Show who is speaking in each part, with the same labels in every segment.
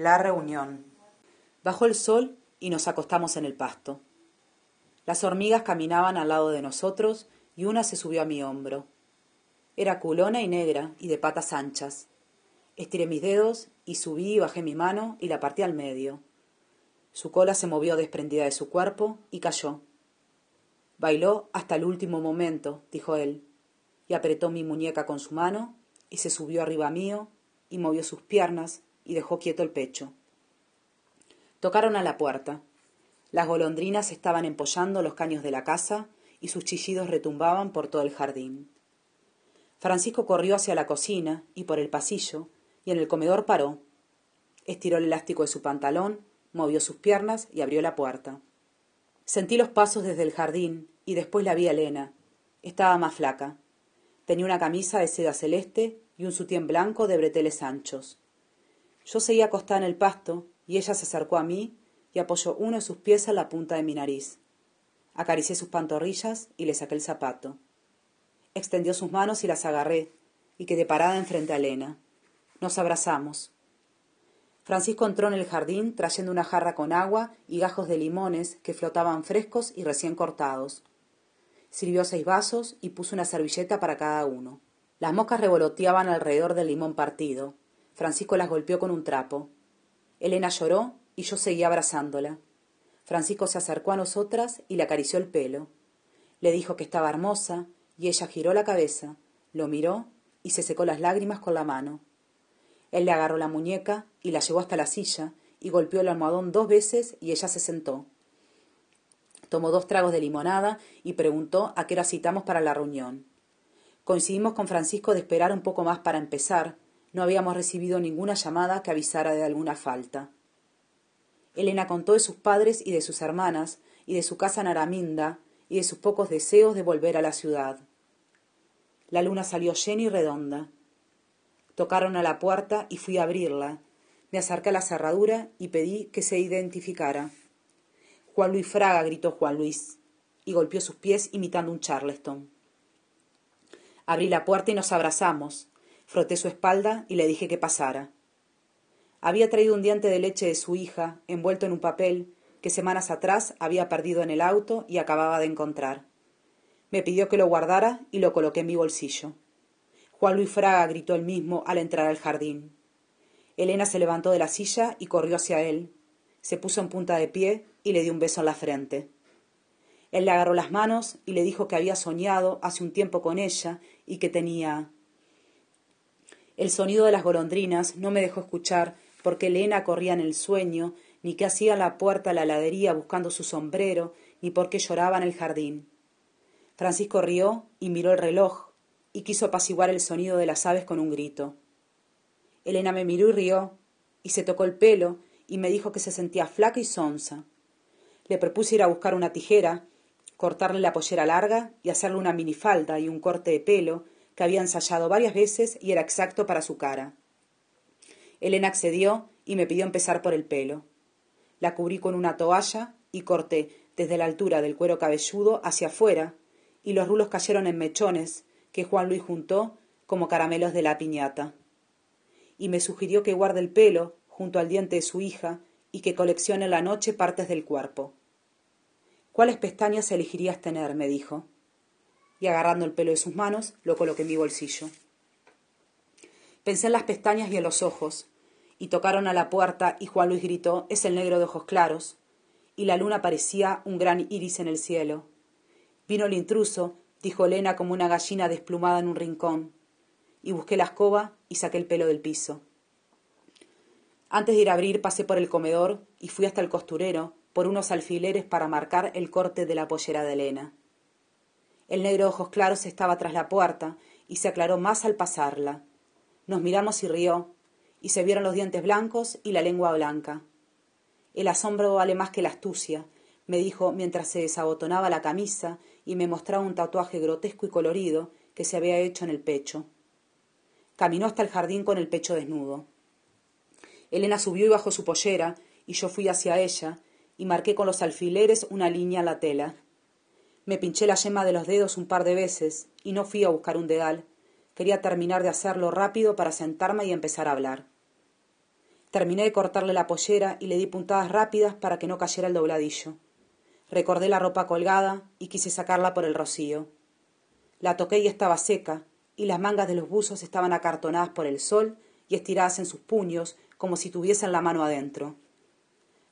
Speaker 1: La reunión. Bajó el sol y nos acostamos en el pasto. Las hormigas caminaban al lado de nosotros y una se subió a mi hombro. Era culona y negra y de patas anchas. Estiré mis dedos y subí y bajé mi mano y la partí al medio. Su cola se movió desprendida de su cuerpo y cayó. Bailó hasta el último momento, dijo él, y apretó mi muñeca con su mano y se subió arriba mío y movió sus piernas y dejó quieto el pecho. Tocaron a la puerta. Las golondrinas estaban empollando los caños de la casa y sus chillidos retumbaban por todo el jardín. Francisco corrió hacia la cocina y por el pasillo, y en el comedor paró. Estiró el elástico de su pantalón, movió sus piernas y abrió la puerta. Sentí los pasos desde el jardín y después la vi a Elena. Estaba más flaca. Tenía una camisa de seda celeste y un sutién blanco de breteles anchos. Yo seguía acostada en el pasto y ella se acercó a mí y apoyó uno de sus pies en la punta de mi nariz. Acaricié sus pantorrillas y le saqué el zapato. Extendió sus manos y las agarré, y quedé parada enfrente a Elena. Nos abrazamos. Francisco entró en el jardín trayendo una jarra con agua y gajos de limones que flotaban frescos y recién cortados. Sirvió seis vasos y puso una servilleta para cada uno. Las moscas revoloteaban alrededor del limón partido. Francisco las golpeó con un trapo. Elena lloró y yo seguía abrazándola. Francisco se acercó a nosotras y le acarició el pelo. Le dijo que estaba hermosa y ella giró la cabeza, lo miró y se secó las lágrimas con la mano. Él le agarró la muñeca y la llevó hasta la silla y golpeó el almohadón dos veces y ella se sentó. Tomó dos tragos de limonada y preguntó a qué hora citamos para la reunión. Coincidimos con Francisco de esperar un poco más para empezar. No habíamos recibido ninguna llamada que avisara de alguna falta. Elena contó de sus padres y de sus hermanas, y de su casa en Araminda, y de sus pocos deseos de volver a la ciudad. La luna salió llena y redonda. Tocaron a la puerta y fui a abrirla. Me acerqué a la cerradura y pedí que se identificara. Juan Luis Fraga, gritó Juan Luis, y golpeó sus pies imitando un charleston. Abrí la puerta y nos abrazamos. Froté su espalda y le dije que pasara. Había traído un diente de leche de su hija, envuelto en un papel, que semanas atrás había perdido en el auto y acababa de encontrar. Me pidió que lo guardara y lo coloqué en mi bolsillo. Juan Luis Fraga gritó él mismo al entrar al jardín. Elena se levantó de la silla y corrió hacia él. Se puso en punta de pie y le dio un beso en la frente. Él le agarró las manos y le dijo que había soñado hace un tiempo con ella y que tenía. El sonido de las golondrinas no me dejó escuchar porque Elena corría en el sueño, ni que hacía la puerta a la heladería buscando su sombrero, ni por qué lloraba en el jardín. Francisco rió y miró el reloj, y quiso apaciguar el sonido de las aves con un grito. Elena me miró y rió, y se tocó el pelo, y me dijo que se sentía flaca y sonsa. Le propuse ir a buscar una tijera, cortarle la pollera larga y hacerle una minifalda y un corte de pelo que había ensayado varias veces y era exacto para su cara. Elena accedió y me pidió empezar por el pelo. La cubrí con una toalla y corté desde la altura del cuero cabelludo hacia afuera, y los rulos cayeron en mechones, que Juan Luis juntó como caramelos de la piñata. Y me sugirió que guarde el pelo junto al diente de su hija y que coleccione en la noche partes del cuerpo. ¿Cuáles pestañas elegirías tener? me dijo. Y agarrando el pelo de sus manos, lo coloqué en mi bolsillo. Pensé en las pestañas y en los ojos, y tocaron a la puerta y Juan Luis gritó Es el negro de ojos claros, y la luna parecía un gran iris en el cielo. Vino el intruso dijo Elena como una gallina desplumada en un rincón, y busqué la escoba y saqué el pelo del piso. Antes de ir a abrir pasé por el comedor y fui hasta el costurero por unos alfileres para marcar el corte de la pollera de Elena. El negro ojos claros estaba tras la puerta y se aclaró más al pasarla. Nos miramos y rió, y se vieron los dientes blancos y la lengua blanca. El asombro vale más que la astucia, me dijo mientras se desabotonaba la camisa y me mostraba un tatuaje grotesco y colorido que se había hecho en el pecho. Caminó hasta el jardín con el pecho desnudo. Elena subió y bajó su pollera, y yo fui hacia ella, y marqué con los alfileres una línea en la tela. Me pinché la yema de los dedos un par de veces, y no fui a buscar un dedal. Quería terminar de hacerlo rápido para sentarme y empezar a hablar. Terminé de cortarle la pollera y le di puntadas rápidas para que no cayera el dobladillo. Recordé la ropa colgada y quise sacarla por el rocío. La toqué y estaba seca, y las mangas de los buzos estaban acartonadas por el sol y estiradas en sus puños como si tuviesen la mano adentro.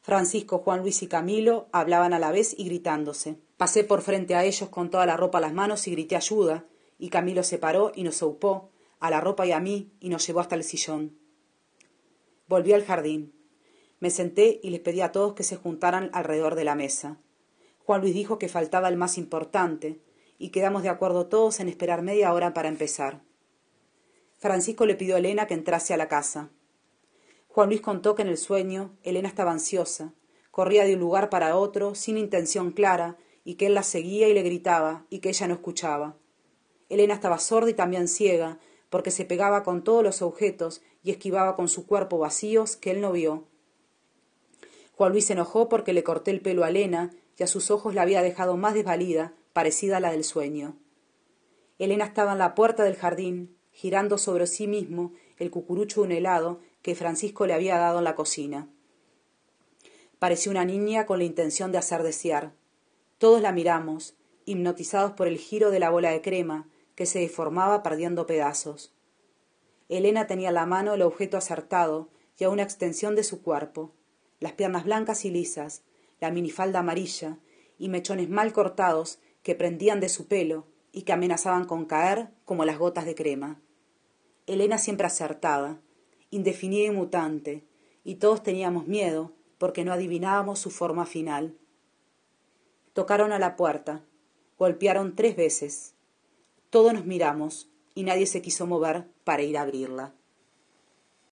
Speaker 1: Francisco, Juan Luis y Camilo hablaban a la vez y gritándose. Pasé por frente a ellos con toda la ropa a las manos y grité ayuda, y Camilo se paró y nos aupó, a la ropa y a mí, y nos llevó hasta el sillón. Volví al jardín. Me senté y les pedí a todos que se juntaran alrededor de la mesa. Juan Luis dijo que faltaba el más importante, y quedamos de acuerdo todos en esperar media hora para empezar. Francisco le pidió a Elena que entrase a la casa. Juan Luis contó que en el sueño Elena estaba ansiosa, corría de un lugar para otro sin intención clara, y que él la seguía y le gritaba, y que ella no escuchaba. Elena estaba sorda y también ciega, porque se pegaba con todos los objetos y esquivaba con su cuerpo vacíos que él no vio. Juan Luis se enojó porque le corté el pelo a Elena y a sus ojos la había dejado más desvalida, parecida a la del sueño. Elena estaba en la puerta del jardín, girando sobre sí mismo el cucurucho de un helado que Francisco le había dado en la cocina. Parecía una niña con la intención de hacer desear. Todos la miramos, hipnotizados por el giro de la bola de crema, que se deformaba perdiendo pedazos. Elena tenía en la mano el objeto acertado y a una extensión de su cuerpo, las piernas blancas y lisas, la minifalda amarilla y mechones mal cortados que prendían de su pelo y que amenazaban con caer como las gotas de crema. Elena siempre acertada, indefinida y mutante, y todos teníamos miedo porque no adivinábamos su forma final. Tocaron a la puerta, golpearon tres veces. Todos nos miramos y nadie se quiso mover para ir a abrirla.